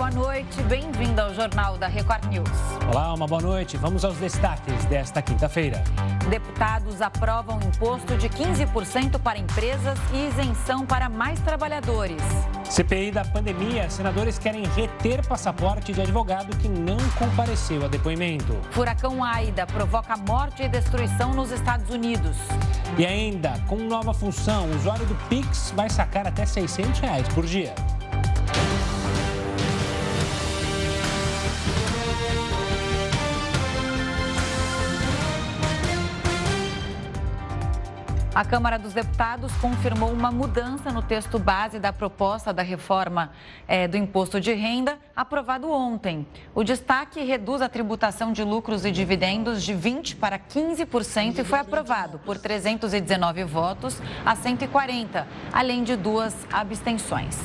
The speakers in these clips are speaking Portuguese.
boa noite. Bem-vindo ao Jornal da Record News. Olá, uma boa noite. Vamos aos destaques desta quinta-feira. Deputados aprovam imposto de 15% para empresas e isenção para mais trabalhadores. CPI da pandemia, senadores querem reter passaporte de advogado que não compareceu a depoimento. Furacão Aida provoca morte e destruição nos Estados Unidos. E ainda, com nova função, o usuário do Pix vai sacar até 600 reais por dia. A Câmara dos Deputados confirmou uma mudança no texto base da proposta da reforma é, do imposto de renda, aprovado ontem. O destaque reduz a tributação de lucros e dividendos de 20% para 15% e foi aprovado por 319 votos a 140, além de duas abstenções.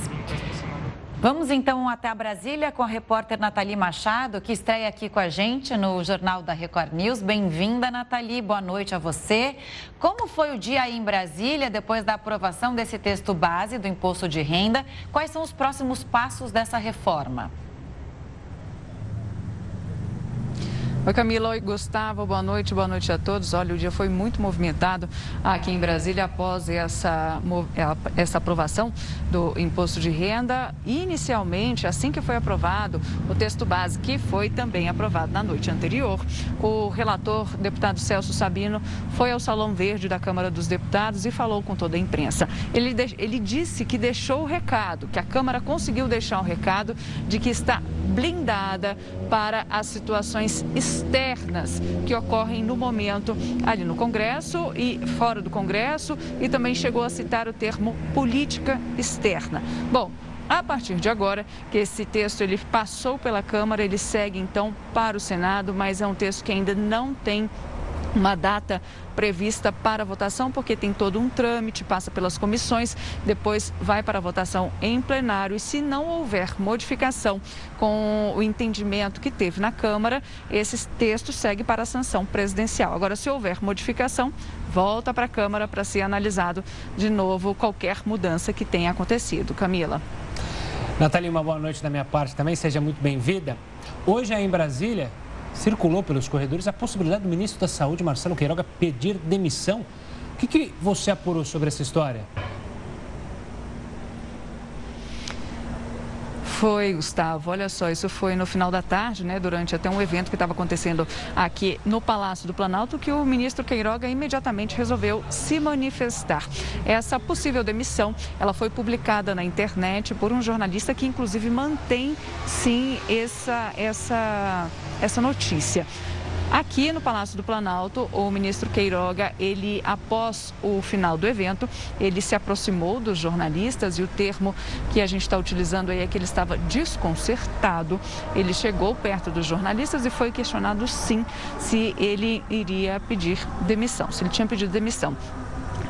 Vamos então até Brasília com a repórter Nathalie Machado, que estreia aqui com a gente no Jornal da Record News. Bem-vinda, Nathalie. Boa noite a você. Como foi o dia aí em Brasília depois da aprovação desse texto base do imposto de renda? Quais são os próximos passos dessa reforma? Oi, Camila. Oi, Gustavo. Boa noite. Boa noite a todos. Olha, o dia foi muito movimentado aqui em Brasília após essa, essa aprovação do imposto de renda. Inicialmente, assim que foi aprovado o texto base, que foi também aprovado na noite anterior, o relator, deputado Celso Sabino, foi ao Salão Verde da Câmara dos Deputados e falou com toda a imprensa. Ele, ele disse que deixou o recado, que a Câmara conseguiu deixar o recado de que está blindada para as situações externas que ocorrem no momento ali no Congresso e fora do Congresso e também chegou a citar o termo política externa. Bom, a partir de agora, que esse texto ele passou pela Câmara, ele segue então para o Senado, mas é um texto que ainda não tem uma data prevista para votação, porque tem todo um trâmite, passa pelas comissões, depois vai para a votação em plenário. E se não houver modificação com o entendimento que teve na Câmara, esse texto segue para a sanção presidencial. Agora, se houver modificação, volta para a Câmara para ser analisado de novo qualquer mudança que tenha acontecido. Camila. Natália, uma boa noite da minha parte também, seja muito bem-vinda. Hoje aí em Brasília, circulou pelos corredores a possibilidade do ministro da Saúde, Marcelo Queiroga, pedir demissão. O que, que você apurou sobre essa história? Foi, Gustavo. Olha só, isso foi no final da tarde, né, durante até um evento que estava acontecendo aqui no Palácio do Planalto, que o ministro Queiroga imediatamente resolveu se manifestar. Essa possível demissão, ela foi publicada na internet por um jornalista que inclusive mantém sim essa essa essa notícia. Aqui no Palácio do Planalto, o ministro Queiroga, ele após o final do evento, ele se aproximou dos jornalistas e o termo que a gente está utilizando aí é que ele estava desconcertado. Ele chegou perto dos jornalistas e foi questionado sim se ele iria pedir demissão, se ele tinha pedido demissão.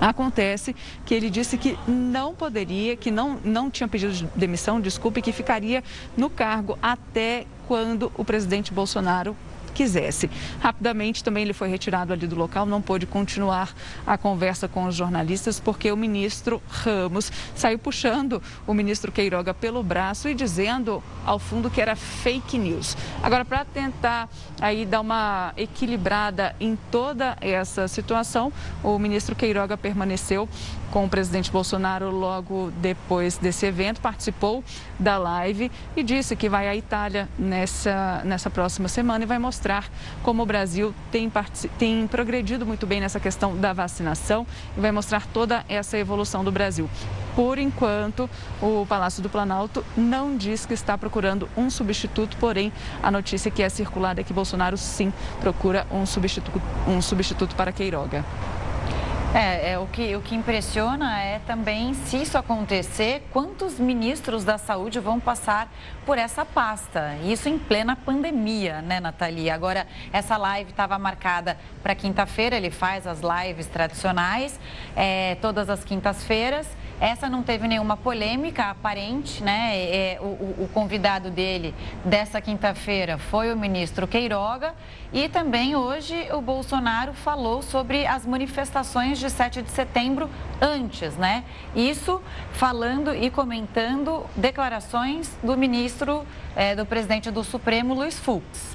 Acontece que ele disse que não poderia, que não, não tinha pedido demissão, desculpe, que ficaria no cargo até quando o presidente Bolsonaro quisesse. Rapidamente também ele foi retirado ali do local, não pôde continuar a conversa com os jornalistas porque o ministro Ramos saiu puxando o ministro Queiroga pelo braço e dizendo ao fundo que era fake news. Agora para tentar aí dar uma equilibrada em toda essa situação, o ministro Queiroga permaneceu com o presidente Bolsonaro logo depois desse evento, participou da live e disse que vai à Itália nessa, nessa próxima semana e vai mostrar como o Brasil tem, tem progredido muito bem nessa questão da vacinação e vai mostrar toda essa evolução do Brasil. Por enquanto, o Palácio do Planalto não diz que está procurando um substituto, porém, a notícia que é circulada é que Bolsonaro sim procura um substituto, um substituto para Queiroga. É, é, o, que, o que impressiona é também, se isso acontecer, quantos ministros da saúde vão passar por essa pasta. Isso em plena pandemia, né, Nathalie? Agora, essa live estava marcada para quinta-feira, ele faz as lives tradicionais, é, todas as quintas-feiras. Essa não teve nenhuma polêmica aparente, né? É, o, o convidado dele dessa quinta-feira foi o ministro Queiroga e também hoje o Bolsonaro falou sobre as manifestações de 7 de setembro antes, né? Isso falando e comentando declarações do ministro, é, do presidente do Supremo, Luiz Fux.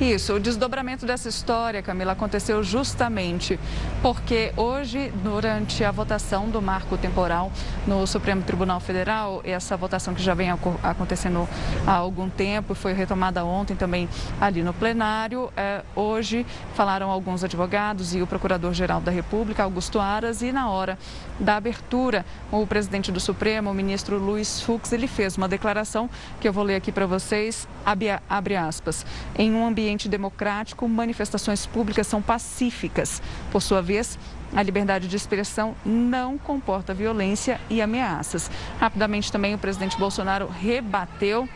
Isso, o desdobramento dessa história, Camila, aconteceu justamente porque hoje, durante a votação do marco temporal no Supremo Tribunal Federal, essa votação que já vem acontecendo há algum tempo, foi retomada ontem também ali no plenário. É, hoje falaram alguns advogados e o Procurador-Geral da República, Augusto Aras, e na hora da abertura, o presidente do Supremo, o ministro Luiz Fux, ele fez uma declaração que eu vou ler aqui para vocês, abre, abre aspas. Em um ambiente ambiente democrático, manifestações públicas são pacíficas. Por sua vez, a liberdade de expressão não comporta violência e ameaças. Rapidamente também o presidente Bolsonaro rebateu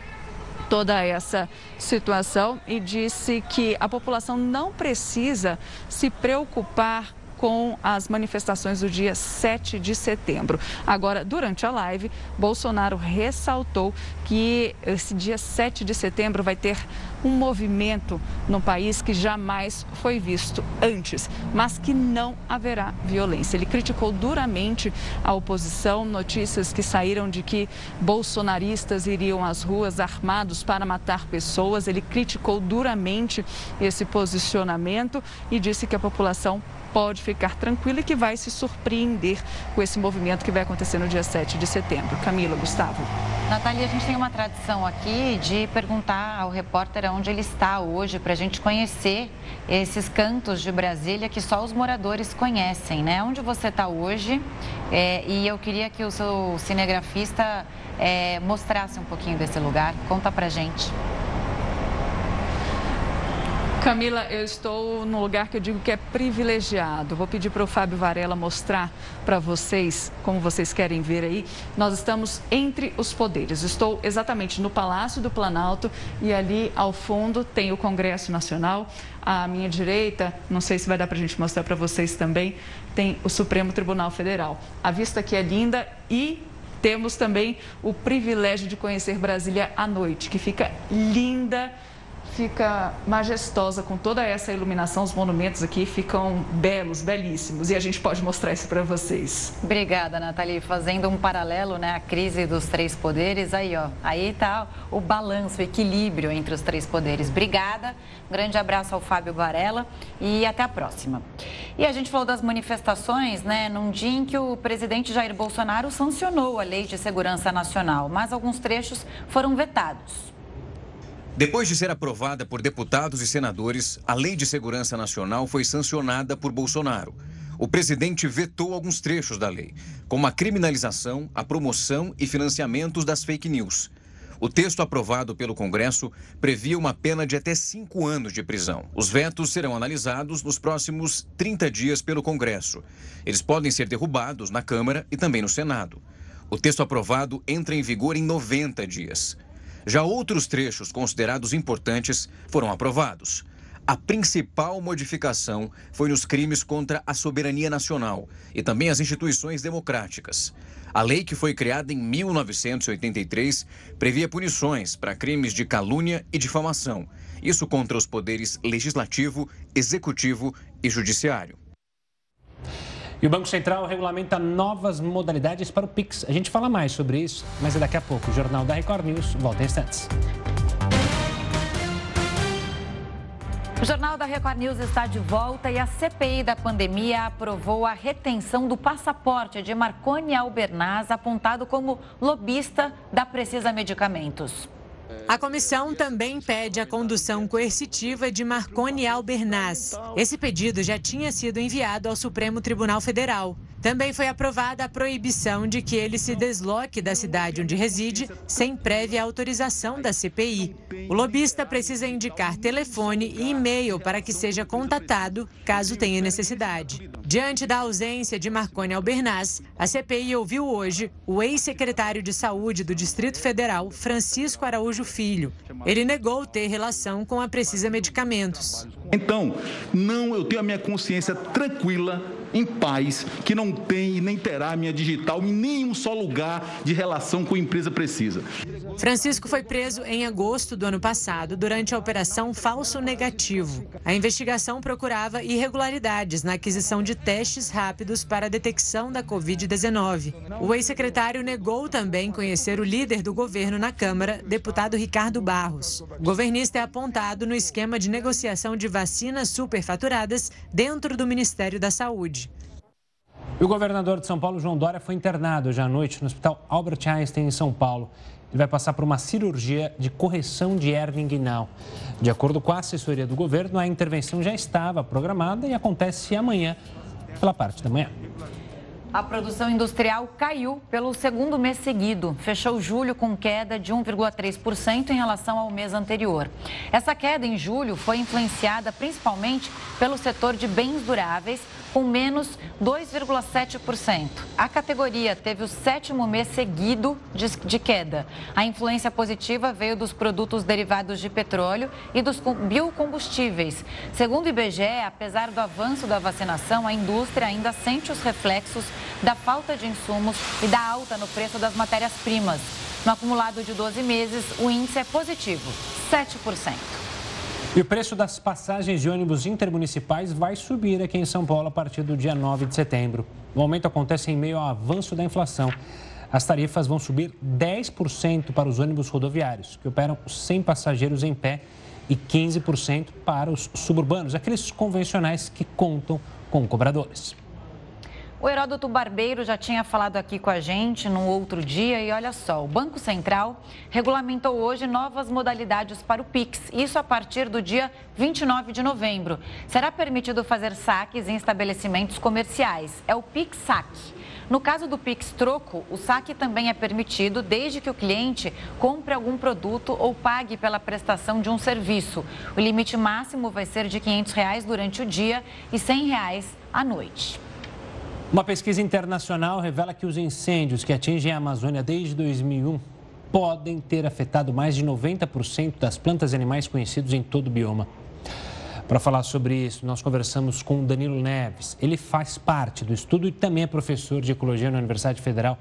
toda essa situação e disse que a população não precisa se preocupar com as manifestações do dia 7 de setembro. Agora, durante a live, Bolsonaro ressaltou que esse dia 7 de setembro vai ter um movimento no país que jamais foi visto antes, mas que não haverá violência. Ele criticou duramente a oposição, notícias que saíram de que bolsonaristas iriam às ruas armados para matar pessoas. Ele criticou duramente esse posicionamento e disse que a população pode ficar tranquilo e que vai se surpreender com esse movimento que vai acontecer no dia 7 de setembro. Camila, Gustavo. Natália, a gente tem uma tradição aqui de perguntar ao repórter onde ele está hoje, para a gente conhecer esses cantos de Brasília que só os moradores conhecem, né? Onde você está hoje? É, e eu queria que o seu cinegrafista é, mostrasse um pouquinho desse lugar. Conta para gente. Camila, eu estou num lugar que eu digo que é privilegiado. Vou pedir para o Fábio Varela mostrar para vocês, como vocês querem ver aí. Nós estamos entre os poderes. Estou exatamente no Palácio do Planalto e ali ao fundo tem o Congresso Nacional. À minha direita, não sei se vai dar para a gente mostrar para vocês também, tem o Supremo Tribunal Federal. A vista aqui é linda e temos também o privilégio de conhecer Brasília à noite, que fica linda fica majestosa com toda essa iluminação. Os monumentos aqui ficam belos, belíssimos. E a gente pode mostrar isso para vocês. Obrigada, Nathalie. Fazendo um paralelo, né, a crise dos três poderes. Aí, ó, aí tá o balanço, o equilíbrio entre os três poderes. Obrigada. Um grande abraço ao Fábio Varela e até a próxima. E a gente falou das manifestações, né, num dia em que o presidente Jair Bolsonaro sancionou a Lei de Segurança Nacional, mas alguns trechos foram vetados. Depois de ser aprovada por deputados e senadores, a Lei de Segurança Nacional foi sancionada por Bolsonaro. O presidente vetou alguns trechos da lei, como a criminalização, a promoção e financiamentos das fake news. O texto aprovado pelo Congresso previa uma pena de até cinco anos de prisão. Os vetos serão analisados nos próximos 30 dias pelo Congresso. Eles podem ser derrubados na Câmara e também no Senado. O texto aprovado entra em vigor em 90 dias. Já outros trechos considerados importantes foram aprovados. A principal modificação foi nos crimes contra a soberania nacional e também as instituições democráticas. A lei que foi criada em 1983 previa punições para crimes de calúnia e difamação, isso contra os poderes legislativo, executivo e judiciário. E o Banco Central regulamenta novas modalidades para o Pix. A gente fala mais sobre isso, mas é daqui a pouco. O Jornal da Record News volta em instantes. O Jornal da Record News está de volta e a CPI da pandemia aprovou a retenção do passaporte de Marconi Albernaz, apontado como lobista da Precisa Medicamentos. A comissão também pede a condução coercitiva de Marconi Albernaz. Esse pedido já tinha sido enviado ao Supremo Tribunal Federal. Também foi aprovada a proibição de que ele se desloque da cidade onde reside sem prévia autorização da CPI. O lobista precisa indicar telefone e e-mail para que seja contatado caso tenha necessidade. Diante da ausência de Marconi Albernaz, a CPI ouviu hoje o ex-secretário de Saúde do Distrito Federal, Francisco Araújo Filho. Ele negou ter relação com a Precisa Medicamentos. Então, não, eu tenho a minha consciência tranquila em paz, que não tem e nem terá minha digital em nenhum só lugar de relação com a empresa precisa. Francisco foi preso em agosto do ano passado durante a operação Falso Negativo. A investigação procurava irregularidades na aquisição de testes rápidos para a detecção da Covid-19. O ex-secretário negou também conhecer o líder do governo na Câmara, deputado Ricardo Barros. O governista é apontado no esquema de negociação de vacinas superfaturadas dentro do Ministério da Saúde. O governador de São Paulo, João Dória, foi internado hoje à noite no Hospital Albert Einstein, em São Paulo. Ele vai passar por uma cirurgia de correção de hernia inguinal. De acordo com a assessoria do governo, a intervenção já estava programada e acontece amanhã, pela parte da manhã. A produção industrial caiu pelo segundo mês seguido. Fechou julho com queda de 1,3% em relação ao mês anterior. Essa queda em julho foi influenciada principalmente pelo setor de bens duráveis, com menos 2,7%. A categoria teve o sétimo mês seguido de, queda. A influência positiva veio dos produtos derivados de petróleo e dos biocombustíveis. Segundo o IBGE, apesar do avanço da vacinação, a indústria ainda sente os reflexos da falta de insumos e da alta no preço das matérias-primas. No acumulado de 12 meses, o índice é positivo, 7%. E o preço das passagens de ônibus intermunicipais vai subir aqui em São Paulo a partir do dia 9 de setembro. O aumento acontece em meio ao avanço da inflação. As tarifas vão subir 10% para os ônibus rodoviários, que operam sem passageiros em pé, e 15% para os suburbanos, aqueles convencionais que contam com cobradores. O Heródoto Barbeiro já tinha falado aqui com a gente num outro dia e olha só, o Banco Central regulamentou hoje novas modalidades para o Pix, isso a partir do dia 29 de novembro. Será permitido fazer saques em estabelecimentos comerciais, é o Pix Saque. No caso do Pix Troco, o saque também é permitido desde que o cliente compre algum produto ou pague pela prestação de um serviço. O limite máximo vai ser de 500 reais durante o dia e 100 reais à noite. Uma pesquisa internacional revela que os incêndios que atingem a Amazônia desde 2001 podem ter afetado mais de 90% das plantas e animais conhecidos em todo o bioma. Para falar sobre isso, nós conversamos com Danilo Neves. Ele faz parte do estudo e também é professor de ecologia na Universidade Federal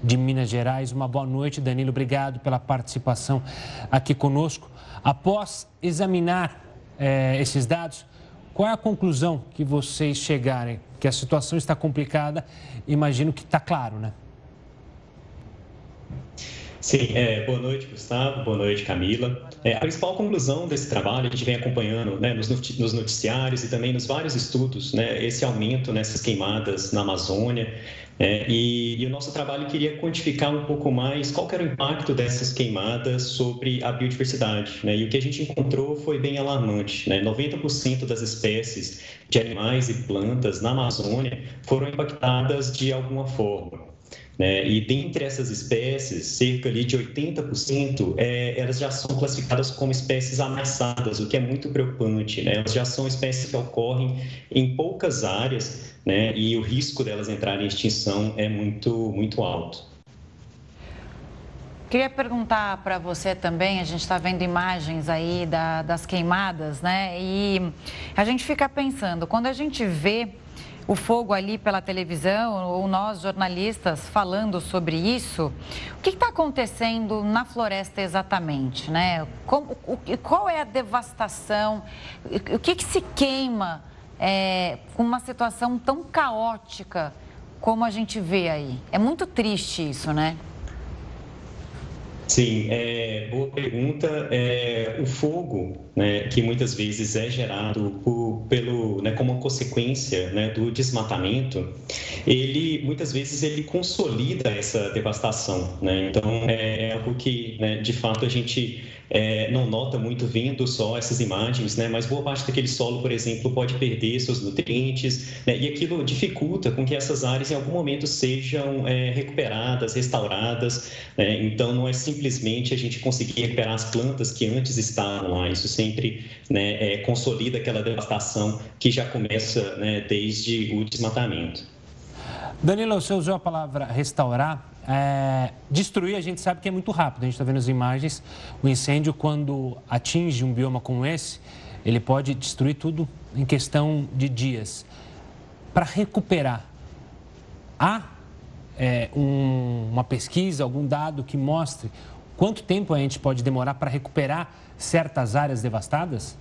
de Minas Gerais. Uma boa noite, Danilo. Obrigado pela participação aqui conosco. Após examinar eh, esses dados, qual é a conclusão que vocês chegarem? Que a situação está complicada, imagino que está claro, né? Sim, é, boa noite, Gustavo, boa noite, Camila. É, a principal conclusão desse trabalho, a gente vem acompanhando né, nos noticiários e também nos vários estudos, né, esse aumento nessas queimadas na Amazônia, é, e, e, o nosso trabalho queria quantificar um pouco mais qual era o impacto dessas queimadas sobre a biodiversidade. Né? E o que a gente encontrou foi bem alarmante. Né? 90% das espécies de animais e plantas na Amazônia foram impactadas de alguma forma. Né? E dentre essas espécies, cerca ali de 80%, é, elas já são classificadas como espécies ameaçadas, o que é muito preocupante. Né? Elas já são espécies que ocorrem em poucas áreas né? e o risco delas entrarem em extinção é muito, muito alto. Queria perguntar para você também, a gente está vendo imagens aí da, das queimadas, né? E a gente fica pensando, quando a gente vê o fogo ali pela televisão, ou nós jornalistas falando sobre isso, o que está acontecendo na floresta exatamente? Né? Como, o, qual é a devastação? O que, que se queima é, com uma situação tão caótica como a gente vê aí? É muito triste isso, né? Sim, é, boa pergunta. É, o fogo, né, que muitas vezes é gerado por, pelo, né, como consequência né, do desmatamento, ele muitas vezes ele consolida essa devastação. Né? Então é, é algo que, né, de fato, a gente é, não nota muito vendo só essas imagens, né? mas boa parte daquele solo, por exemplo, pode perder seus nutrientes né? e aquilo dificulta com que essas áreas em algum momento sejam é, recuperadas, restauradas. Né? Então, não é simplesmente a gente conseguir recuperar as plantas que antes estavam lá, isso sempre né, é, consolida aquela devastação que já começa né, desde o desmatamento. Danilo, você usou a palavra restaurar. É, destruir, a gente sabe que é muito rápido. A gente está vendo as imagens. O incêndio, quando atinge um bioma como esse, ele pode destruir tudo em questão de dias. para recuperar. Há é, um, uma pesquisa, algum dado que mostre quanto tempo a gente pode demorar para recuperar certas áreas devastadas?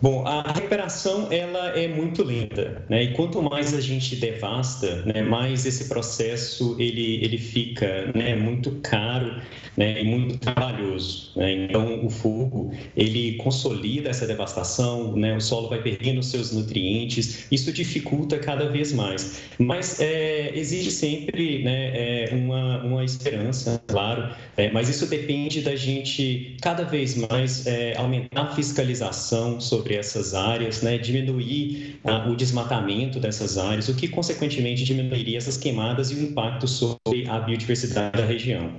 Bom, a recuperação ela é muito lenta, né? E quanto mais a gente devasta, né, mais esse processo ele ele fica, né, muito caro, né, e muito trabalhoso. Né? Então, o fogo ele consolida essa devastação, né? O solo vai perdendo seus nutrientes, isso dificulta cada vez mais. Mas é, exige sempre, né, é, uma uma esperança, claro. É, mas isso depende da gente cada vez mais é, aumentar a fiscalização sobre sobre essas áreas, né, diminuir ah, o desmatamento dessas áreas, o que consequentemente diminuiria essas queimadas e o impacto sobre a biodiversidade da região.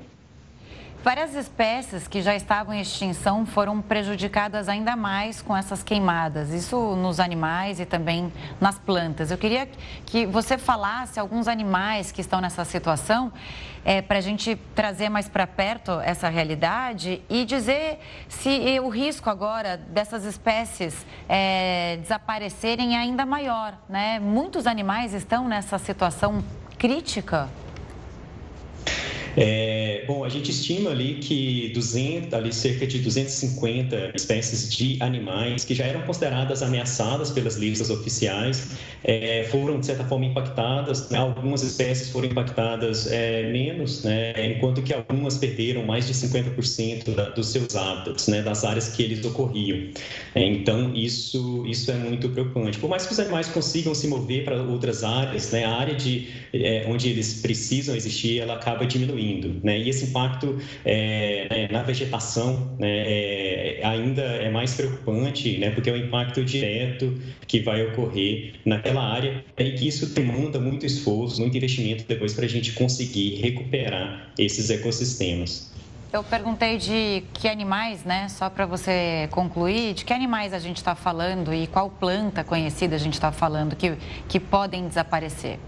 Várias espécies que já estavam em extinção foram prejudicadas ainda mais com essas queimadas, isso nos animais e também nas plantas. Eu queria que você falasse alguns animais que estão nessa situação, é, para a gente trazer mais para perto essa realidade e dizer se o risco agora dessas espécies é, desaparecerem é ainda maior. Né? Muitos animais estão nessa situação crítica. É, bom, a gente estima ali que 200, ali cerca de 250 espécies de animais que já eram consideradas ameaçadas pelas listas oficiais é, foram, de certa forma, impactadas. Né? Algumas espécies foram impactadas é, menos, né? enquanto que algumas perderam mais de 50% da, dos seus hábitats, né? das áreas que eles ocorriam. É, então, isso, isso é muito preocupante. Por mais que os animais consigam se mover para outras áreas, né? a área de, é, onde eles precisam existir, ela acaba diminuindo Né? E esse impacto é, né, na vegetação né, é, ainda é mais preocupante, né, porque é o impacto direto que vai ocorrer naquela área e que isso demanda muito esforço, muito investimento depois para a gente conseguir recuperar esses ecossistemas. Eu perguntei de que animais, né? Só para você concluir, de que animais a gente está falando e qual planta conhecida a gente está falando que, que podem desaparecer?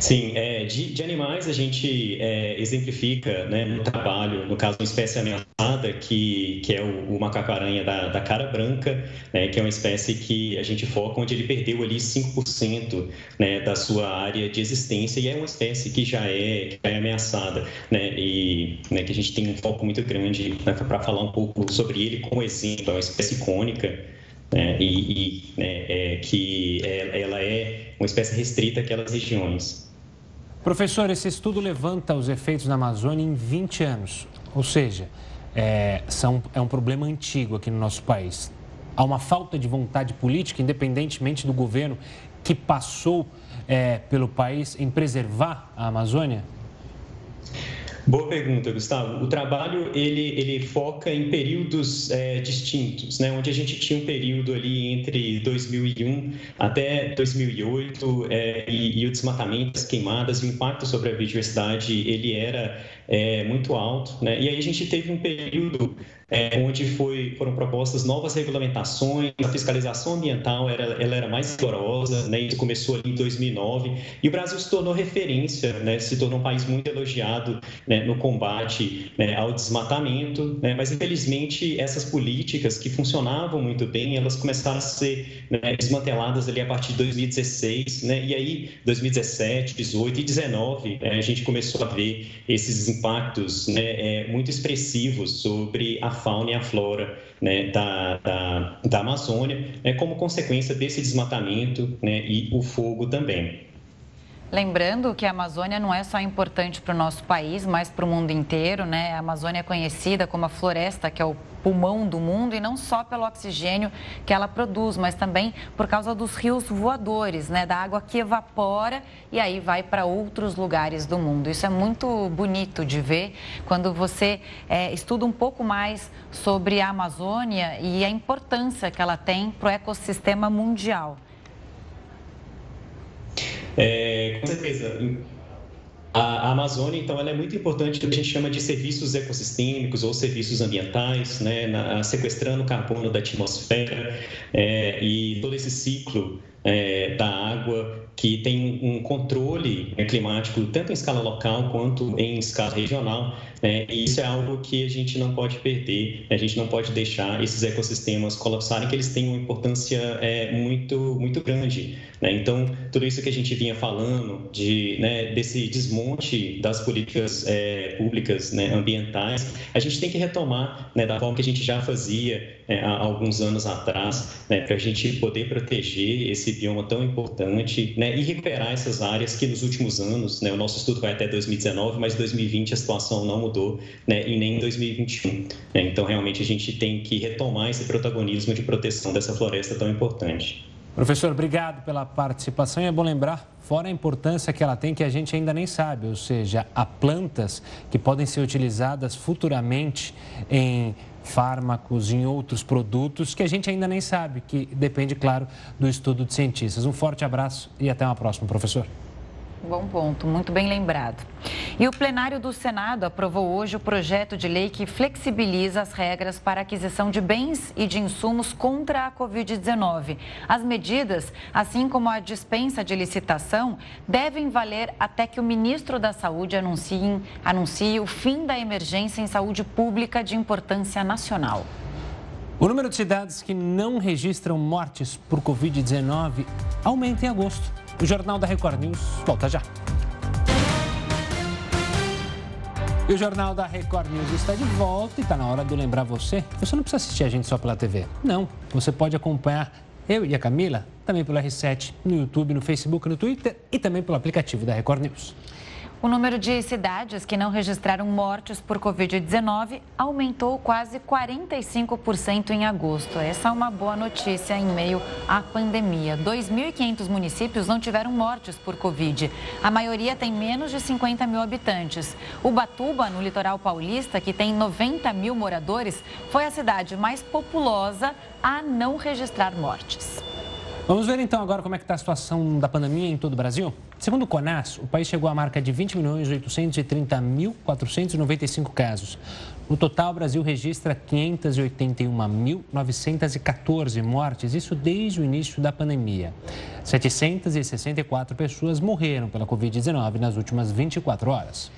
Sim, é, de, de, animais a gente é, exemplifica né, no trabalho, no caso, uma espécie ameaçada, que, que é o, o macaco-aranha da, da, cara branca, né, que é uma espécie que a gente foca onde ele perdeu ali 5% né, da sua área de existência e é uma espécie que já é, que é ameaçada, né, e né, que a gente tem um foco muito grande né, para falar um pouco sobre ele como exemplo, é uma espécie icônica, né, e, e né, é, que é, ela é uma espécie restrita àquelas regiões. Professor, esse estudo levanta os efeitos na Amazônia em 20 anos, ou seja, é, são, é um problema antigo aqui no nosso país. Há uma falta de vontade política, independentemente do governo que passou é, pelo país, em preservar a Amazônia? Boa pergunta, Gustavo. O trabalho ele, ele foca em períodos é, distintos, né? onde a gente tinha um período ali entre 2001 até 2008 é, e, e, o desmatamento, as queimadas, o impacto sobre a biodiversidade ele era é, muito alto. Né? E aí a gente teve um período é, onde foi, foram propostas novas regulamentações, a fiscalização ambiental era, ela era mais rigorosa, né? isso começou ali em 2009, e o Brasil se tornou referência, né? se tornou um país muito elogiado né? no combate né? ao desmatamento, né? mas infelizmente essas políticas que funcionavam muito bem, elas começaram a ser né? desmanteladas ali a partir de 2016, né? e aí 2017, 18 e 19 a gente começou a ver esses impactos né? é, muito expressivos sobre a fauna e a flora né, da, da, da Amazônia, né, como consequência desse desmatamento né, e o fogo também. Lembrando que a Amazônia não é só importante para o nosso país, mas para o mundo inteiro, né? A Amazônia é conhecida como a floresta, que é o pulmão do mundo, e não só pelo oxigênio que ela produz, mas também por causa dos rios voadores, né? Da água que evapora e aí vai para outros lugares do mundo. Isso é muito bonito de ver quando você é, estuda um pouco mais sobre a Amazônia e a importância que ela tem para o ecossistema mundial. É, com certeza. A, Amazônia, então, ela é muito importante no que a gente chama de serviços ecossistêmicos ou serviços ambientais, né, na, sequestrando carbono da atmosfera é, e todo esse ciclo é, da água, que tem um controle climático tanto em escala local quanto em escala regional. Né? E isso é algo que a gente não pode perder, a gente não pode deixar esses ecossistemas colapsarem, que eles têm uma importância é, muito, muito grande. Né? Então, tudo isso que a gente vinha falando de, né, desse desmonte das políticas é, públicas né, ambientais, a gente tem que retomar né, da forma que a gente já fazia é, há alguns anos atrás, né, para a gente poder proteger esse bioma tão importante né, e recuperar essas áreas que nos últimos anos, né, o nosso estudo vai até 2019, mas 2020 a situação não mudou né, e nem em 2021. Né, então, realmente, a gente tem que retomar esse protagonismo de proteção dessa floresta tão importante. Professor, obrigado pela participação e é bom lembrar, fora a importância que ela tem, que a gente ainda nem sabe, ou seja, há plantas que podem ser utilizadas futuramente em fármacos, em outros produtos que a gente ainda nem sabe, que depende, claro, do estudo de cientistas. Um forte abraço e até uma próxima, professor. Bom ponto, muito bem lembrado. E o plenário do Senado aprovou hoje o projeto de lei que flexibiliza as regras para aquisição de bens e de insumos contra a Covid-19. As medidas, assim como a dispensa de licitação, devem valer até que o ministro da Saúde anuncie, anuncie o fim da emergência em saúde pública de importância nacional. O número de cidades que não registram mortes por Covid-19 aumenta em agosto. O Jornal da Record News volta já. E o Jornal da Record News está de volta e está na hora de lembrar você. Você não precisa assistir a gente só pela TV. Não, você pode acompanhar eu e a Camila também pelo R7, no YouTube, no Facebook, no Twitter e também pelo aplicativo da Record News. O número de cidades que não registraram mortes por Covid-19 aumentou quase 45% em agosto. Essa é uma boa notícia em meio à pandemia. 2.500 municípios não tiveram mortes por Covid. A maioria tem menos de 50 mil habitantes. Ubatuba, no litoral paulista, que tem 90 mil moradores, foi a cidade mais populosa a não registrar mortes. Vamos ver então agora como é que está a situação da pandemia em todo o Brasil? Segundo o CONAS, o país chegou à marca de 20 milhões 830.495 casos. No total, o Brasil registra 581.914 mortes, isso desde o início da pandemia. 764 pessoas morreram pela Covid-19 nas últimas 24 horas.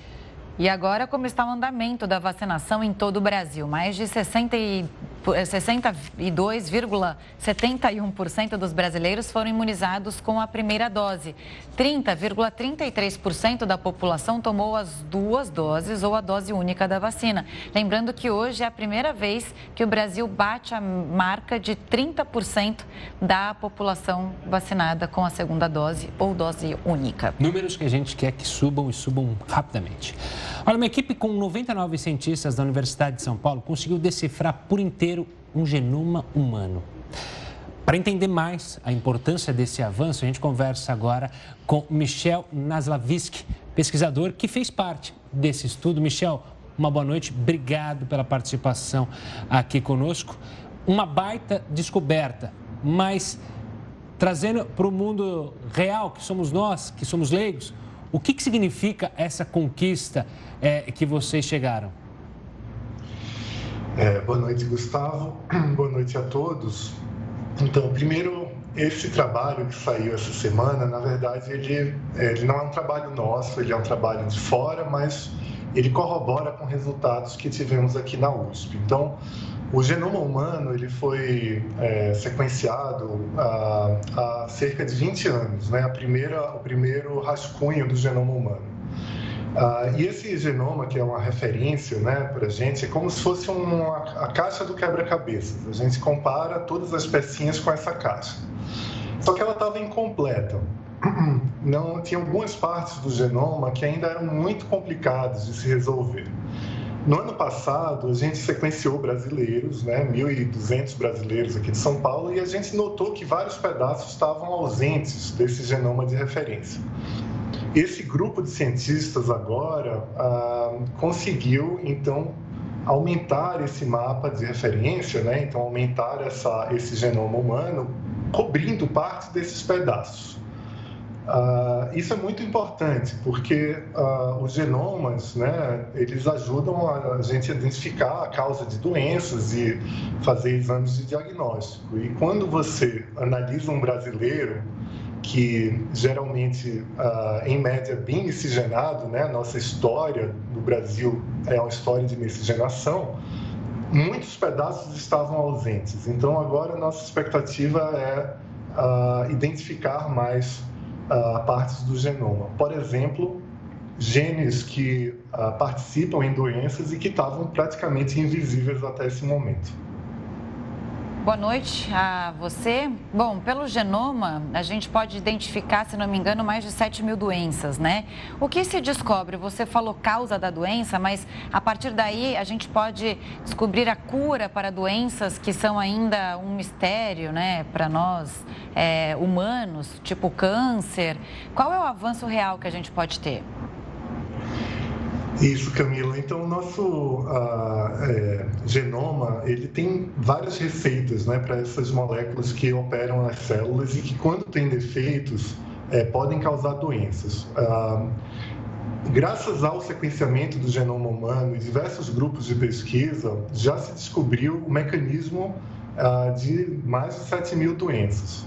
E agora, como está o andamento da vacinação em todo o Brasil? Mais de 62,71% dos brasileiros foram imunizados com a primeira dose. 30,33% da população tomou as duas doses ou a dose única da vacina. Lembrando que hoje é a primeira vez que o Brasil bate a marca de 30% da população vacinada com a segunda dose ou dose única. Números que a gente quer que subam e subam rapidamente. Olha, uma equipe com 99 cientistas da Universidade de São Paulo conseguiu decifrar por inteiro um genoma humano. Para entender mais a importância desse avanço, a gente conversa agora com Michel Naslavski, pesquisador que fez parte desse estudo. Michel, uma boa noite, obrigado pela participação aqui conosco. Uma baita descoberta, mas trazendo para o mundo real, que somos nós, que somos leigos, o que, que significa essa conquista é, que vocês chegaram? É, boa noite, Gustavo. Boa noite a todos. Então, primeiro, esse trabalho que saiu essa semana, na verdade, ele, ele não é um trabalho nosso, ele é um trabalho de fora, mas ele corrobora com resultados que tivemos aqui na USP. Então, o genoma humano ele foi é, sequenciado há, cerca de 20 anos, né? a primeira, o primeiro rascunho do genoma humano. Ah, e esse genoma, que é uma referência né, para a gente, é como se fosse uma, a caixa do quebra-cabeças. A gente compara todas as pecinhas com essa caixa. Só que ela estava incompleta. Não tinha algumas partes do genoma que ainda eram muito complicadas de se resolver. No ano passado, a gente sequenciou brasileiros, né, 1.200 brasileiros aqui de São Paulo, e a gente notou que vários pedaços estavam ausentes desse genoma de referência. Esse grupo de cientistas agora ah, conseguiu, então, aumentar esse mapa de referência, né, então, aumentar essa, esse genoma humano, cobrindo parte desses pedaços. Uh, isso é muito importante, porque uh, os genomas, né, eles ajudam a, gente a identificar a causa de doenças e fazer exames de diagnóstico. E quando você analisa um brasileiro, que geralmente, uh, em média, bem miscigenado, né? Nossa história no Brasil é uma história de miscigenação. Muitos pedaços estavam ausentes. Então, agora, nossa expectativa é identificar mais uh, partes do genoma. Por exemplo, genes que participam em doenças e que estavam praticamente invisíveis até esse momento. Boa noite a você. Bom, pelo genoma, a gente pode identificar, se não me engano, mais de 7 mil doenças, né? O que se descobre? Você falou causa da doença, mas a partir daí a gente pode descobrir a cura para doenças que são ainda um mistério, né, para nós é, humanos, tipo câncer. Qual é o avanço real que a gente pode ter? Isso, Camila. Então, o nosso uh, é, genoma ele tem várias receitas né, para essas moléculas que operam nas células e que, quando têm defeitos, é, podem causar doenças. Uh, graças ao sequenciamento do genoma humano e diversos grupos de pesquisa, já se descobriu o mecanismo uh, de mais de 7 mil doenças.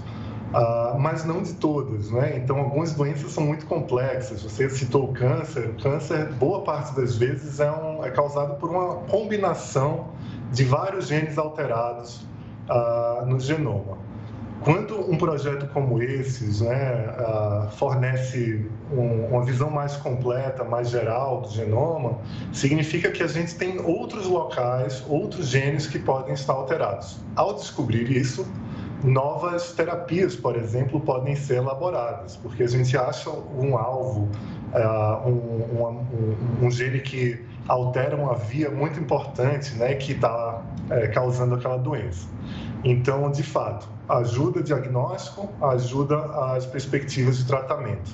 Uh, mas não de todas, né? Então, algumas doenças são muito complexas. Você citou o câncer. O câncer, boa parte das vezes, é, um, é causado por uma combinação de vários genes alterados uh, no genoma. Quando um projeto como esses né, uh, fornece um, uma visão mais completa, mais geral do genoma, significa que a gente tem outros locais, outros genes que podem estar alterados. Ao descobrir isso, novas terapias, por exemplo, podem ser elaboradas, porque a gente acha um alvo, uh, um, um, um, gene que altera uma via muito importante, né, que está é, causando aquela doença. Então, de fato, ajuda diagnóstico, ajuda as perspectivas de tratamento.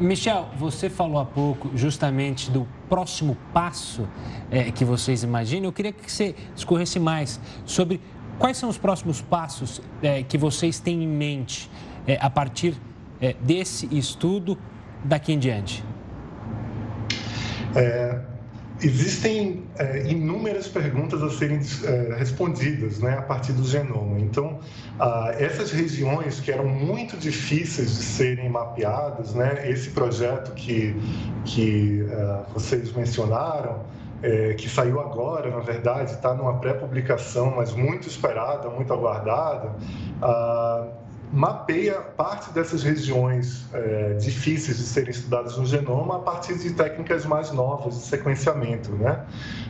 Michel, você falou há pouco justamente do próximo passo é, que vocês imaginam. Eu queria que você discorresse mais sobre Quais são os próximos passos é, que vocês têm em mente é, a partir é, desse estudo daqui em diante? É, existem é, inúmeras perguntas a serem é, respondidas né, a partir do genoma. Então, ah, essas regiões que eram muito difíceis de serem mapeadas, né, esse projeto que, que vocês mencionaram, é, que saiu agora, na verdade, está numa pré-publicação, mas muito esperada, muito aguardada, ah, mapeia parte dessas regiões é, difíceis de serem estudadas no genoma a partir de técnicas mais novas de sequenciamento, né?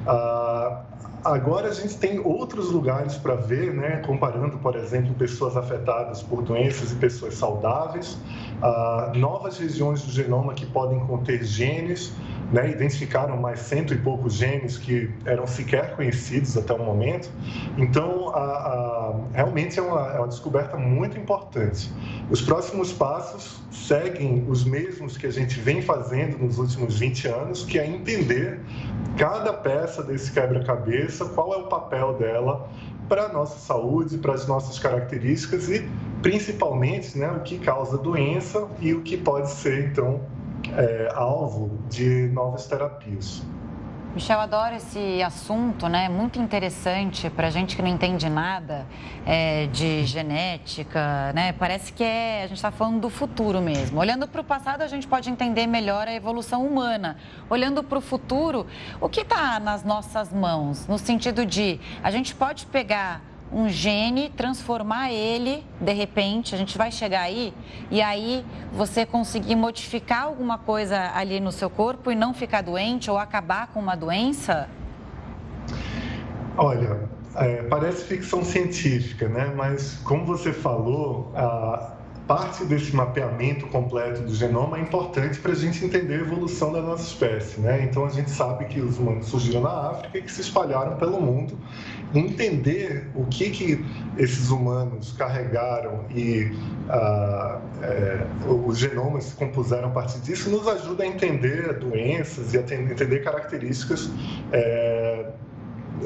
Ah, agora a gente tem outros lugares para ver, né? Comparando, por exemplo, pessoas afetadas por doenças e pessoas saudáveis, ah, novas regiões do genoma que podem conter genes né, identificaram mais cento e poucos genes que eram sequer conhecidos até o momento. Então, a, a, realmente é uma, é uma descoberta muito importante. Os próximos passos seguem os mesmos que a gente vem fazendo nos últimos 20 anos, que é entender cada peça desse quebra-cabeça, qual é o papel dela para a nossa saúde, para as nossas características e, principalmente, né, o que causa doença e o que pode ser, então, é, alvo de novas terapias. Michel, adoro esse assunto, né? Muito interessante para gente que não entende nada é, de genética, né? Parece que é, a gente está falando do futuro mesmo. Olhando para o passado, a gente pode entender melhor a evolução humana. Olhando para o futuro, o que está nas nossas mãos? No sentido de, a gente pode pegar um gene, transformar ele, de repente, a gente vai chegar aí, e aí você conseguir modificar alguma coisa ali no seu corpo e não ficar doente ou acabar com uma doença? Olha, é, parece ficção científica, né? Mas como você falou, a parte desse mapeamento completo do genoma é importante para a gente entender a evolução da nossa espécie, né? Então a gente sabe que os humanos surgiram na África e que se espalharam pelo mundo entender o que, que esses humanos carregaram e ah, é, os genomas se compuseram a partir disso nos ajuda a entender doenças e a entender características é,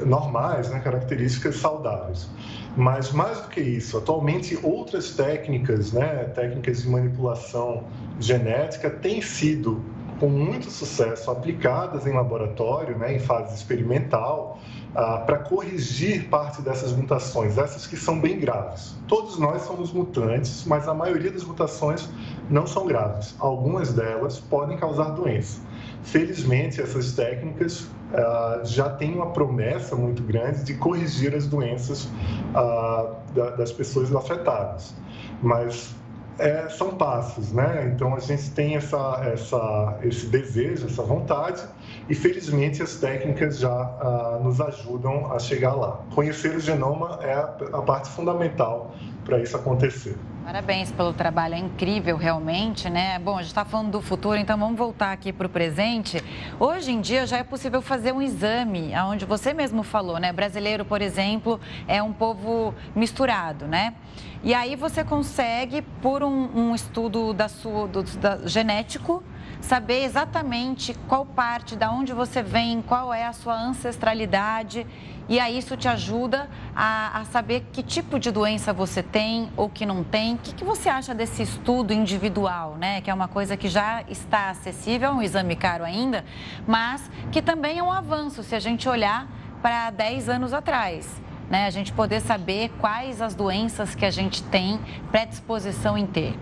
normais, né, características saudáveis. Mas mais do que isso, atualmente outras técnicas, né, técnicas de manipulação genética têm sido com muito sucesso aplicadas em laboratório, né, em fase experimental, ah, para corrigir parte dessas mutações, essas que são bem graves. Todos nós somos mutantes, mas a maioria das mutações não são graves. Algumas delas podem causar doença. Felizmente, essas técnicas ah, já têm uma promessa muito grande de corrigir as doenças ah, da, das pessoas afetadas. Mas é, são passos, né? Então a gente tem essa, essa, esse desejo, essa vontade, e felizmente as técnicas já ah, nos ajudam a chegar lá. Conhecer o genoma é a, a parte fundamental para isso acontecer. Parabéns pelo trabalho, é incrível realmente, né? Bom, a gente está falando do futuro, então vamos voltar aqui para o presente. Hoje em dia já é possível fazer um exame, onde você mesmo falou, né? Brasileiro, por exemplo, é um povo misturado, né? E aí você consegue, por um, um estudo da sua, do, da, genético, saber exatamente qual parte, da onde você vem, qual é a sua ancestralidade. E aí isso te ajuda a, a saber que tipo de doença você tem ou que não tem. O que, que você acha desse estudo individual, né? Que é uma coisa que já está acessível, é um exame caro ainda, mas que também é um avanço se a gente olhar para 10 anos atrás. Né, a gente poder saber quais as doenças que a gente tem predisposição em ter.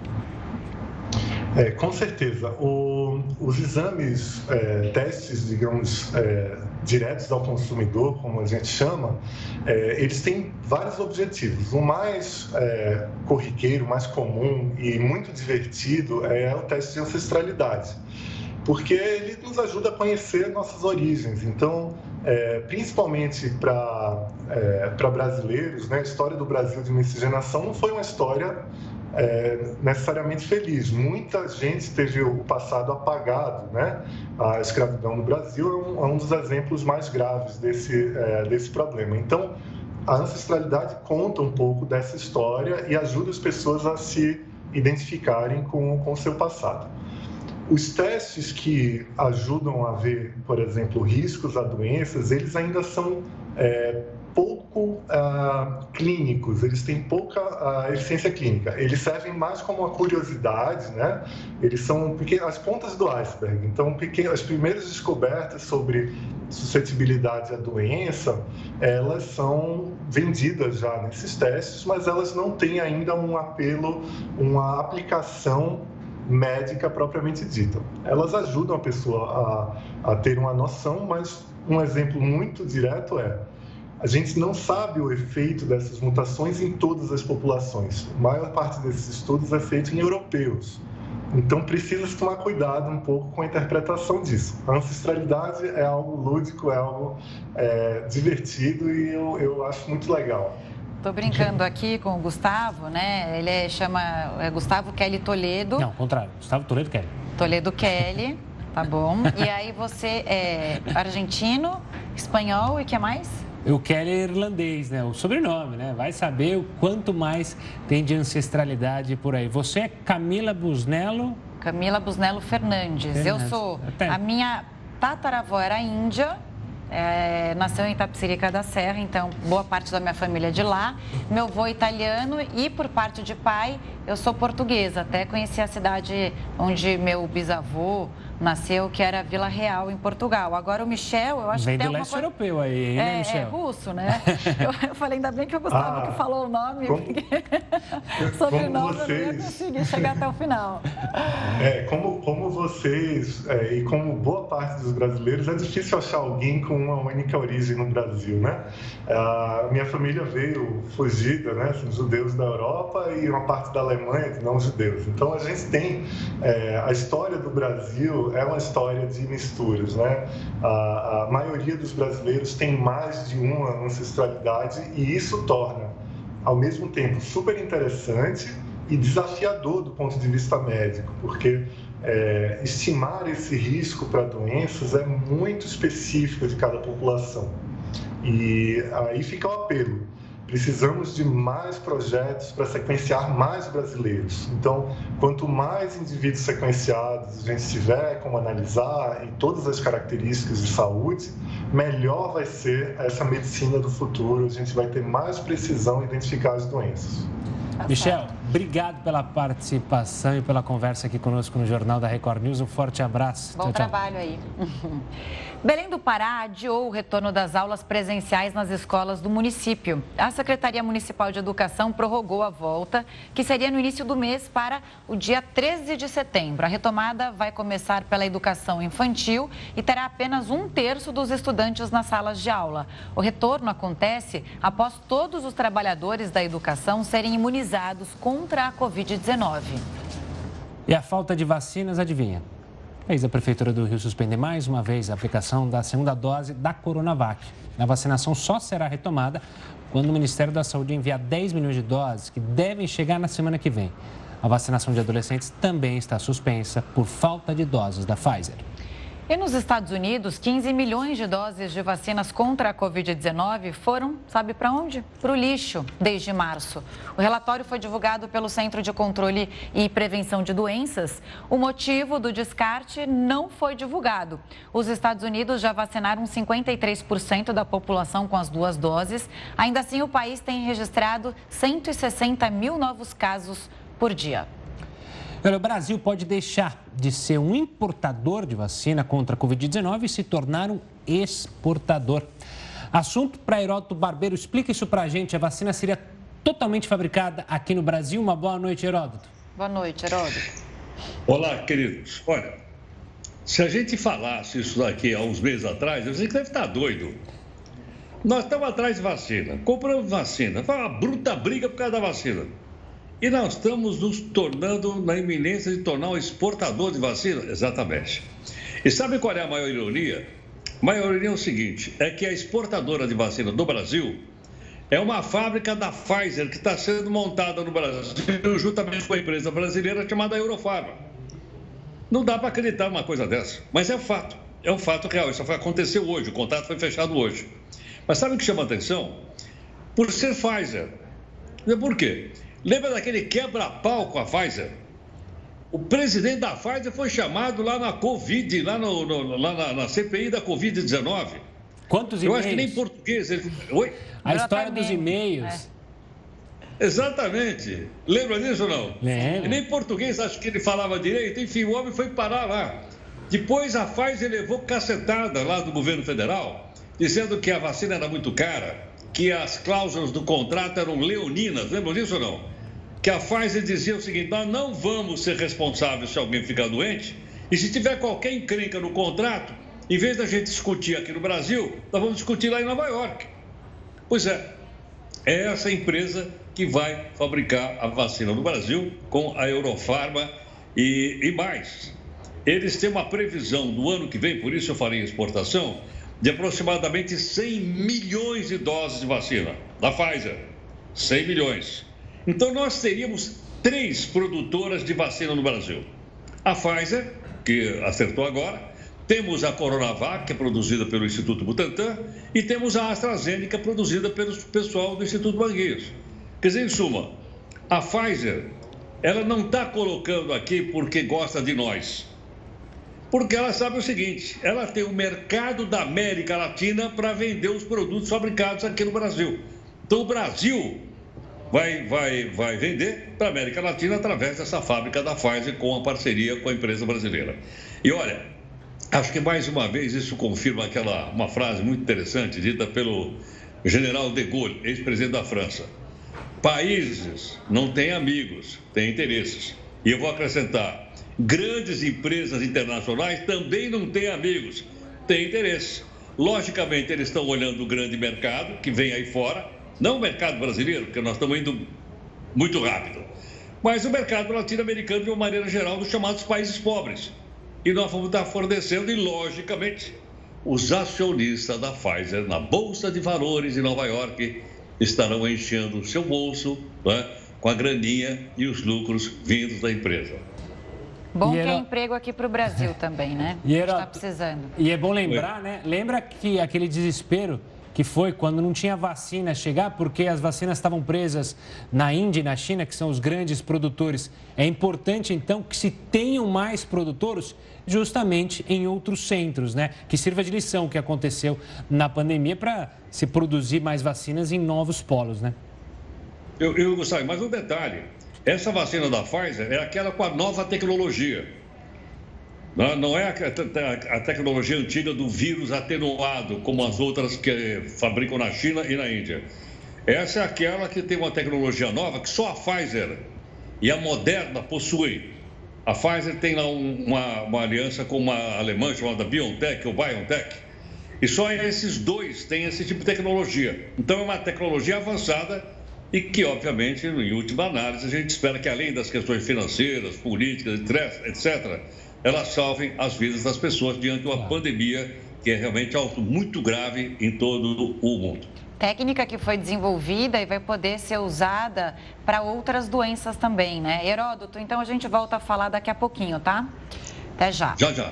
É, com certeza. O, os exames, é, testes, digamos, é, diretos ao consumidor, como a gente chama, é, eles têm vários objetivos. O mais é, corriqueiro, mais comum e muito divertido é o teste de ancestralidade, porque ele nos ajuda a conhecer nossas origens. Então, é, principalmente para brasileiros, né, a história do Brasil de miscigenação não foi uma história é, necessariamente feliz. Muita gente teve o passado apagado, né? A escravidão no Brasil é um, é um dos exemplos mais graves desse, é, desse problema. Então, a ancestralidade conta um pouco dessa história e ajuda as pessoas a se identificarem com o seu passado. Os testes que ajudam a ver, por exemplo, riscos a doenças, eles ainda são é, pouco ah, clínicos, eles têm pouca ah, eficiência clínica. Eles servem mais como uma curiosidade, né? Eles são pequenas, as pontas do iceberg. Então, pequenas, as primeiras descobertas sobre suscetibilidade à doença, elas são vendidas já nesses testes, mas elas não têm ainda um apelo, uma aplicação médica propriamente dita. Elas ajudam a pessoa a, a ter uma noção, mas um exemplo muito direto é a gente não sabe o efeito dessas mutações em todas as populações. A maior parte desses estudos é feito em europeus. Então precisa se tomar cuidado um pouco com a interpretação disso. A ancestralidade é algo lúdico, é algo é, divertido e eu, eu acho muito legal. Estou brincando aqui com o Gustavo, né? Ele é, chama é Gustavo Kelly Toledo. Não, contrário. Gustavo Toledo Kelly. Toledo Kelly, tá bom. E aí você é argentino, espanhol e que mais? O Kelly é irlandês, né? O sobrenome, né? Vai saber o quanto mais tem de ancestralidade por aí. Você é Camila Busnello? Camila Busnello Fernandes. Fernandes. Eu sou. Até. A minha tataravó era índia. É, nasceu em Itapsirica da Serra, então boa parte da minha família é de lá. Meu avô é italiano e por parte de pai eu sou portuguesa. Até conheci a cidade onde meu bisavô nasceu, que era Vila Real, em Portugal. Agora o Michel, eu acho Vem que tem do leste coisa... europeu aí, né, é, Michel? É russo, né? eu, eu, falei, ainda bem que o Gustavo ah, que falou o nome, como, porque sobrenome vocês... eu não ia conseguir chegar até o final. É, como, como vocês é, e como boa parte dos brasileiros, é difícil achar alguém com uma única origem no Brasil, né? A minha família veio fugida, né? São judeus da Europa e uma parte da Alemanha de não judeus. Então a gente tem é, a história do Brasil é uma história de misturas, né? A, a maioria dos brasileiros tem mais de uma ancestralidade e isso torna, ao mesmo tempo, super interessante e desafiador do ponto de vista médico, porque é, estimar esse risco para doenças é muito específico de cada população. E aí fica o apelo precisamos de mais projetos para sequenciar mais brasileiros. Então, quanto mais indivíduos sequenciados a gente tiver como analisar e todas as características de saúde, melhor vai ser essa medicina do futuro. A gente vai ter mais precisão em identificar as doenças. Michel, obrigado pela participação e pela conversa aqui conosco no Jornal da Record News. Um forte abraço. Bom tchau, trabalho tchau. aí. Belém do Pará adiou o retorno das aulas presenciais nas escolas do município. A Secretaria Municipal de Educação prorrogou a volta, que seria no início do mês, para o dia 13 de setembro. A retomada vai começar pela educação infantil e terá apenas um terço dos estudantes nas salas de aula. O retorno acontece após todos os trabalhadores da educação serem imunizados contra a Covid-19. E a falta de vacinas, adivinha? Eis a Prefeitura do Rio suspender mais uma vez a aplicação da segunda dose da Coronavac. A vacinação só será retomada quando o Ministério da Saúde enviar 10 milhões de doses que devem chegar na semana que vem. A vacinação de adolescentes também está suspensa por falta de doses da Pfizer. E nos Estados Unidos, 15 milhões de doses de vacinas contra a Covid-19 foram, sabe para onde? Para o lixo, desde março. O relatório foi divulgado pelo Centro de Controle e Prevenção de Doenças. O motivo do descarte não foi divulgado. Os Estados Unidos já vacinaram 53% da população com as duas doses. Ainda assim, o país tem registrado 160 mil novos casos por dia. O Brasil pode deixar de ser um importador de vacina contra a Covid-19 e se tornar um exportador. Assunto para Heródoto Barbeiro. Explica isso para a gente. A vacina seria totalmente fabricada aqui no Brasil. Uma boa noite, Heródoto. Boa noite, Heródoto. Olá, queridos. Olha, se a gente falasse isso daqui há uns meses atrás, eu sei que deve estar doido. Nós estamos atrás de vacina, compramos vacina. Foi uma bruta briga por causa da vacina. E nós estamos nos tornando na iminência de tornar um exportador de vacina? Exatamente. E sabe qual é a maior ironia? A maior ironia é o seguinte: é que a exportadora de vacina do Brasil é uma fábrica da Pfizer que está sendo montada no Brasil juntamente com a empresa brasileira chamada Eurofarma. Não dá para acreditar uma coisa dessa, mas é um fato. É um fato real. Isso aconteceu hoje, o contrato foi fechado hoje. Mas sabe o que chama atenção? Por ser Pfizer. Por quê? Lembra daquele quebra-pau com a Pfizer? O presidente da Pfizer foi chamado lá na Covid, lá, no, no, lá na, na, CPI da Covid-19. Quantos e-mails? Eu acho que nem em português. Ele... Oi? A história dos e-mails. É. Exatamente. Lembra disso ou não? Lembro. E nem em português acho que ele falava direito. Enfim, o homem foi parar lá. Depois a Pfizer levou cacetada lá do governo federal, dizendo que a vacina era muito cara que as cláusulas do contrato eram leoninas, lembram disso ou não? Que a Pfizer dizia o seguinte: nós não vamos ser responsáveis se alguém ficar doente, e se tiver qualquer encrenca no contrato, em vez da gente discutir aqui no Brasil, nós vamos discutir lá em Nova York. Pois é, é essa empresa que vai fabricar a vacina no Brasil com a Eurofarma e, e mais. Eles têm uma previsão do ano que vem, por isso eu farei exportação, de aproximadamente 100 milhões de doses de vacina da Pfizer. 100 milhões. Então nós teríamos três produtoras de vacina no Brasil. A Pfizer, que acertou agora, temos a Coronavac, que é produzida pelo Instituto Butantan, e temos a AstraZeneca, produzida pelo pessoal do Instituto Mangueiros. Quer dizer, em suma, a Pfizer, ela não está colocando aqui porque gosta de nós. Porque ela sabe o seguinte: ela tem o mercado da América Latina para vender os produtos fabricados aqui no Brasil. Então o Brasil vai, vai, vai vender para a América Latina através dessa fábrica da Pfizer com a parceria com a empresa brasileira. E olha, acho que mais uma vez isso confirma aquela uma frase muito interessante dita pelo general de Gaulle, ex-presidente da França. Países não têm amigos, têm interesses. E eu vou acrescentar, Grandes empresas internacionais também não têm amigos, têm interesse. Logicamente, eles estão olhando o grande mercado que vem aí fora, não o mercado brasileiro, porque nós estamos indo muito rápido, mas o mercado latino-americano de uma maneira geral dos chamados países pobres. E nós vamos estar fornecendo, e logicamente, os acionistas da Pfizer na Bolsa de Valores em Nova York estarão enchendo o seu bolso né, com a graninha e os lucros vindos da empresa. Bom era... que é emprego aqui para o Brasil também, né? E era... está precisando. E é bom lembrar, né? Lembra que aquele desespero que foi quando não tinha vacina chegar, porque as vacinas estavam presas na Índia e na China, que são os grandes produtores. É importante, então, que se tenham mais produtores justamente em outros centros, né? Que sirva de lição o que aconteceu na pandemia para se produzir mais vacinas em novos polos, né? Eu, eu Gustavo, mas um detalhe. Essa vacina da Pfizer é aquela com a nova tecnologia. Não é a tecnologia antiga do vírus atenuado, como as outras que fabricam na China e na Índia. Essa é aquela que tem uma tecnologia nova que só a Pfizer e a Moderna possuem. A Pfizer tem lá uma, uma aliança com uma alemã chamada BioNTech ou BioNTech. E só esses dois têm esse tipo de tecnologia. Então é uma tecnologia avançada e que, obviamente, em última análise, a gente espera que além das questões financeiras, políticas, etc., elas salvem as vidas das pessoas diante de uma pandemia que é realmente algo muito grave em todo o mundo técnica que foi desenvolvida e vai poder ser usada para outras doenças também, né? Heródoto, então a gente volta a falar daqui a pouquinho, tá? Até já. Já, já.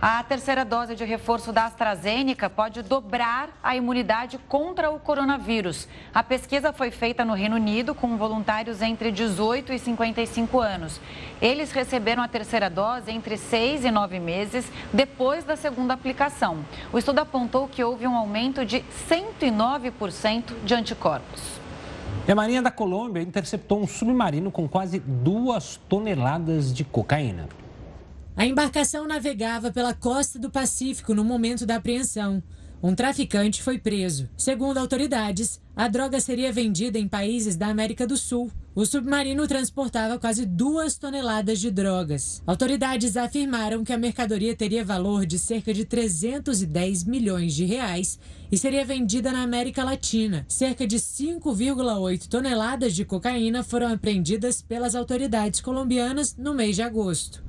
A terceira dose de reforço da AstraZeneca pode dobrar a imunidade contra o coronavírus. A pesquisa foi feita no Reino Unido com voluntários entre 18 e 55 anos. Eles receberam a terceira dose entre seis e nove meses depois da segunda aplicação. O estudo apontou que houve um aumento de 109% de anticorpos. E a Marinha da Colômbia interceptou um submarino com quase duas toneladas de cocaína. A embarcação navegava pela costa do Pacífico no momento da apreensão. Um traficante foi preso. Segundo autoridades, a droga seria vendida em países da América do Sul. O submarino transportava quase duas toneladas de drogas. Autoridades afirmaram que a mercadoria teria valor de cerca de 310 milhões de reais e seria vendida na América Latina. Cerca de 5,8 toneladas de cocaína foram apreendidas pelas autoridades colombianas no mês de agosto.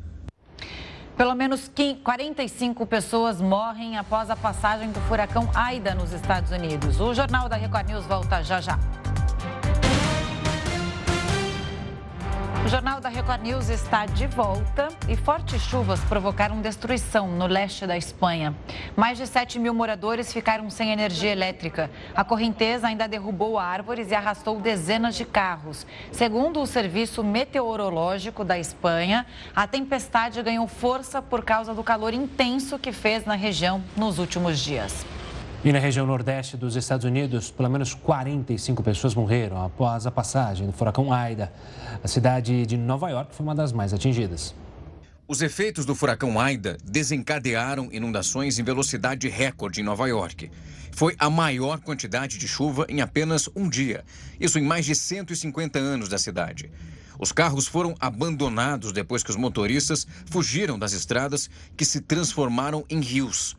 Pelo menos 45 pessoas morrem após a passagem do furacão Aida nos Estados Unidos. O Jornal da Record News volta já já. O Jornal da Record News está de volta e fortes chuvas provocaram destruição no leste da Espanha. Mais de 7 mil moradores ficaram sem energia elétrica. A correnteza ainda derrubou árvores e arrastou dezenas de carros. Segundo o Serviço Meteorológico da Espanha, a tempestade ganhou força por causa do calor intenso que fez na região nos últimos dias. E na região nordeste dos Estados Unidos, pelo menos 45 pessoas morreram após a passagem do furacão Aida. A cidade de Nova York foi uma das mais atingidas. Os efeitos do furacão Aida desencadearam inundações em velocidade recorde em Nova York. Foi a maior quantidade de chuva em apenas um dia, isso em mais de 150 anos da cidade. Os carros foram abandonados depois que os motoristas fugiram das estradas que se transformaram em rios.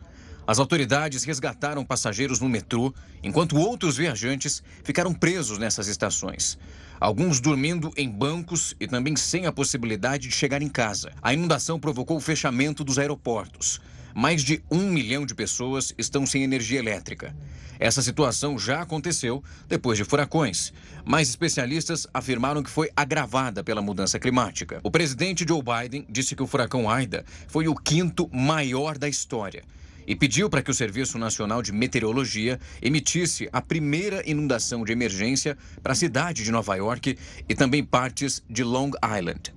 As autoridades resgataram passageiros no metrô, enquanto outros viajantes ficaram presos nessas estações. Alguns dormindo em bancos e também sem a possibilidade de chegar em casa. A inundação provocou o fechamento dos aeroportos. Mais de um milhão de pessoas estão sem energia elétrica. Essa situação já aconteceu depois de furacões, mas especialistas afirmaram que foi agravada pela mudança climática. O presidente Joe Biden disse que o furacão Aida foi o quinto maior da história e pediu para que o Serviço Nacional de Meteorologia emitisse a primeira inundação de emergência para a cidade de Nova York e também partes de Long Island.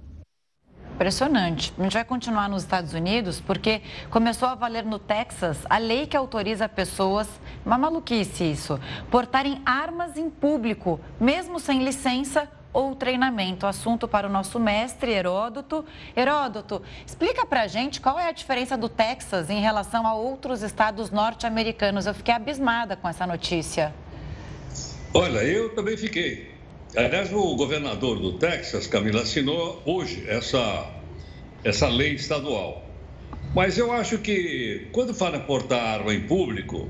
Impressionante. A gente vai continuar nos Estados Unidos porque começou a valer no Texas a lei que autoriza pessoas, uma maluquice isso, portarem armas em público, mesmo sem licença ou treinamento. Assunto para o nosso mestre Heródoto. Heródoto, explica para a gente qual é a diferença do Texas em relação a outros estados norte-americanos. Eu fiquei abismada com essa notícia. Olha, eu também fiquei. Aliás, o governador do Texas, Camila, assinou hoje essa, essa lei estadual. Mas eu acho que quando fala em portar arma em público,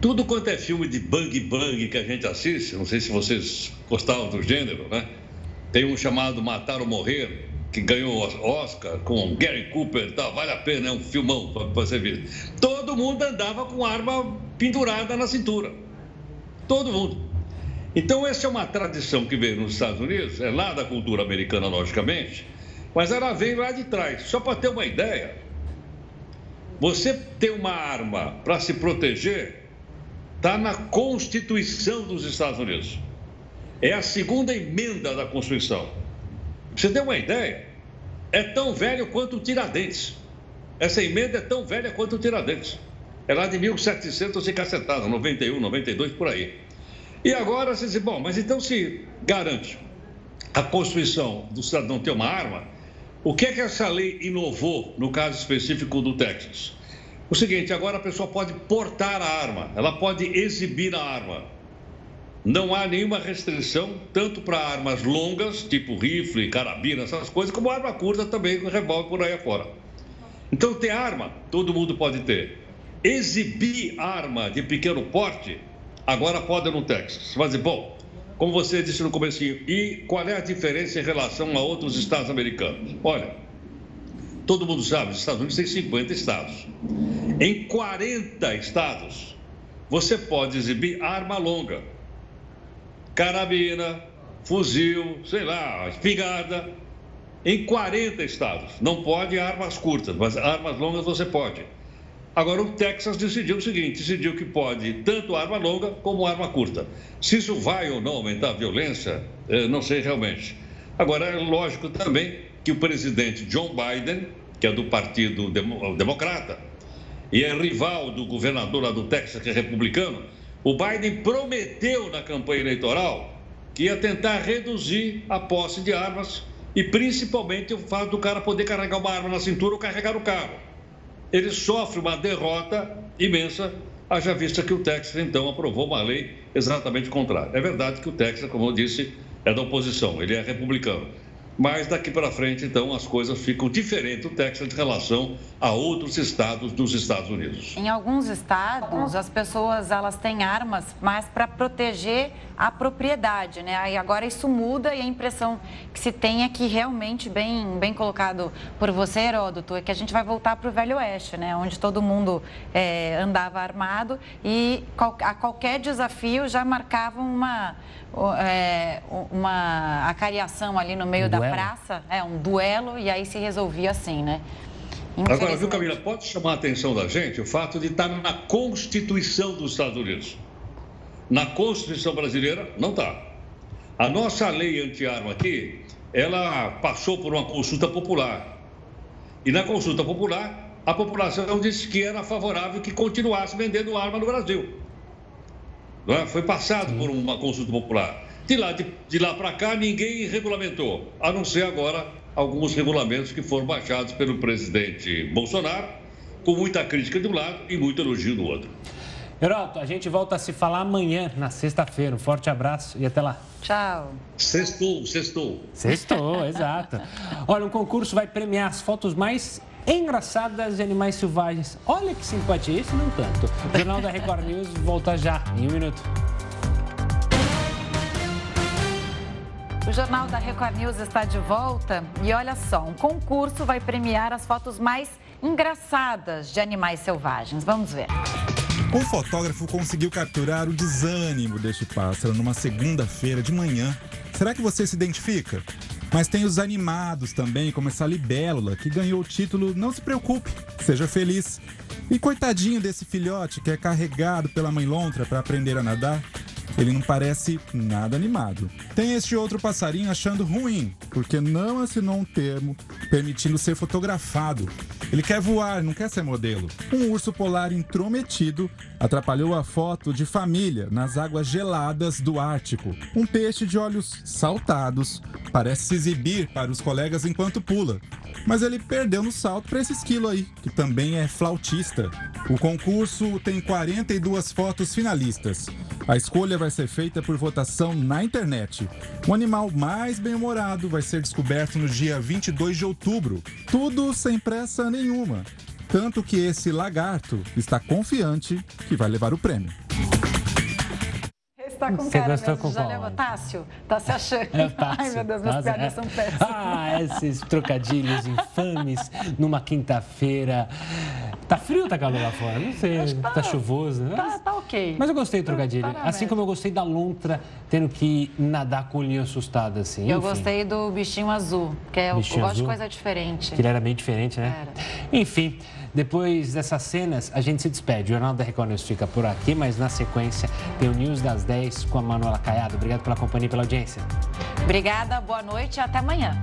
tudo quanto é filme de bang bang que a gente assiste, não sei se vocês gostavam do gênero, né? Tem um chamado Matar ou Morrer, que ganhou Oscar com Gary Cooper tal. Vale a pena, é um filmão para você ver. Todo mundo andava com arma pendurada na cintura. Todo mundo. Então, essa é uma tradição que veio nos Estados Unidos, é lá da cultura americana, logicamente, mas ela veio lá de trás. Só para ter uma ideia, você ter uma arma para se proteger está na Constituição dos Estados Unidos. É a segunda emenda da Constituição. você ter uma ideia, é tão velho quanto o Tiradentes. Essa emenda é tão velha quanto o Tiradentes. É lá de 1700 e cacetado, 91, 92, por aí. E agora você diz, bom, mas então se garante a Constituição do cidadão ter uma arma, o que é que essa lei inovou no caso específico do Texas? O seguinte, agora a pessoa pode portar a arma, ela pode exibir a arma. Não há nenhuma restrição, tanto para armas longas, tipo rifle, carabina, essas coisas, como arma curta também, com revólver por aí afora. Então, ter arma, todo mundo pode ter. Exibir arma de pequeno porte, agora pode no Texas. Mas, bom, como você disse no começo, e qual é a diferença em relação a outros estados americanos? Olha, todo mundo sabe, os Estados Unidos têm 50 estados. Em 40 estados, você pode exibir arma longa, carabina, fuzil, sei lá, espingarda, em 40 estados. Não pode armas curtas, mas armas longas você pode. Agora, o Texas decidiu o seguinte: decidiu que pode tanto arma longa como arma curta. Se isso vai ou não aumentar a violência, eh, não sei realmente. Agora, é lógico também que o presidente John Biden, que é do Partido Democrata, e é rival do governador lá do Texas, que é republicano, o Biden prometeu na campanha eleitoral que ia tentar reduzir a posse de armas e principalmente o fato do cara poder carregar uma arma na cintura ou carregar o carro ele sofre uma derrota imensa, haja vista que o Texas, então, aprovou uma lei exatamente contrária. É verdade que o Texas, como eu disse, é da oposição, ele é republicano. Mas daqui para frente, então, as coisas ficam diferentes o Texas em relação a outros estados dos Estados Unidos. Em alguns estados, as pessoas elas têm armas mais para proteger a propriedade, né? Aí agora isso muda e a impressão que se tem é que realmente, bem, bem colocado por você, Heródoto, é que a gente vai voltar para o Velho Oeste, né? Onde todo mundo é, andava armado e a qualquer desafio já marcavam uma é, uma acariação ali no meio da duelo. praça, é um duelo, e aí se resolvia assim, né? Agora, viu, Camila, pode chamar a atenção da gente o fato de estar na Constituição dos Estados Unidos. Na Constituição brasileira, não está. A nossa lei anti-arma aqui, ela passou por uma consulta popular. E na consulta popular, a população disse que era favorável que continuasse vendendo arma no Brasil. É? Foi passado por uma consulta popular. De lá, de, de lá para cá, ninguém regulamentou, a não ser agora alguns regulamentos que foram baixados pelo presidente Bolsonaro, com muita crítica de um lado e muito elogio do outro. Heroto, a gente volta a se falar amanhã, na sexta-feira. Um forte abraço e até lá. Tchau. Sextou, sextou. Sextou, exato. Olha, um concurso vai premiar as fotos mais engraçadas de animais selvagens. Olha que simpatia, esse não tanto. O Jornal da Record News volta já, em um minuto. O Jornal da Record News está de volta e olha só, um concurso vai premiar as fotos mais engraçadas de animais selvagens. Vamos ver. Um fotógrafo conseguiu capturar o desânimo deste pássaro numa segunda-feira de manhã. Será que você se identifica? Mas tem os animados também, como essa libélula, que ganhou o título Não se preocupe, seja feliz. E coitadinho desse filhote que é carregado pela mãe lontra para aprender a nadar. Ele não parece nada animado. Tem este outro passarinho achando ruim, porque não assinou um termo permitindo ser fotografado. Ele quer voar, não quer ser modelo. Um urso polar intrometido atrapalhou a foto de família nas águas geladas do Ártico. Um peixe de olhos saltados parece se exibir para os colegas enquanto pula. Mas ele perdeu no salto para esse esquilo aí, que também é flautista. O concurso tem 42 fotos finalistas. A escolha vai ser feita por votação na internet. O animal mais bem-humorado vai ser descoberto no dia 22 de outubro. Tudo sem pressa nenhuma. Tanto que esse lagarto está confiante que vai levar o prêmio tá com Você cara gostou mesmo. Com Já leva Tássio? Tá se achando. É Tássio. Ai, meu Deus, minhas piadas é. são péssimas. Ah, esses trocadilhos infames numa quinta-feira. Tá frio ou tá calor lá fora? Não sei. Tá, tá, chuvoso, né? Tá, tá ok. Mas eu gostei do trocadilho. Tá assim como eu gostei da lontra tendo que nadar com o olhinho assustado, assim. Eu Enfim. gostei do bichinho azul, que é, eu, eu gosto de coisa diferente. Que ele era bem diferente, né? Era. Enfim. Depois dessas cenas, a gente se despede. O Jornal da Record News fica por aqui, mas na sequência tem o News das 10 com a Manuela Caiado. Obrigado pela companhia e pela audiência. Obrigada, boa noite e até amanhã.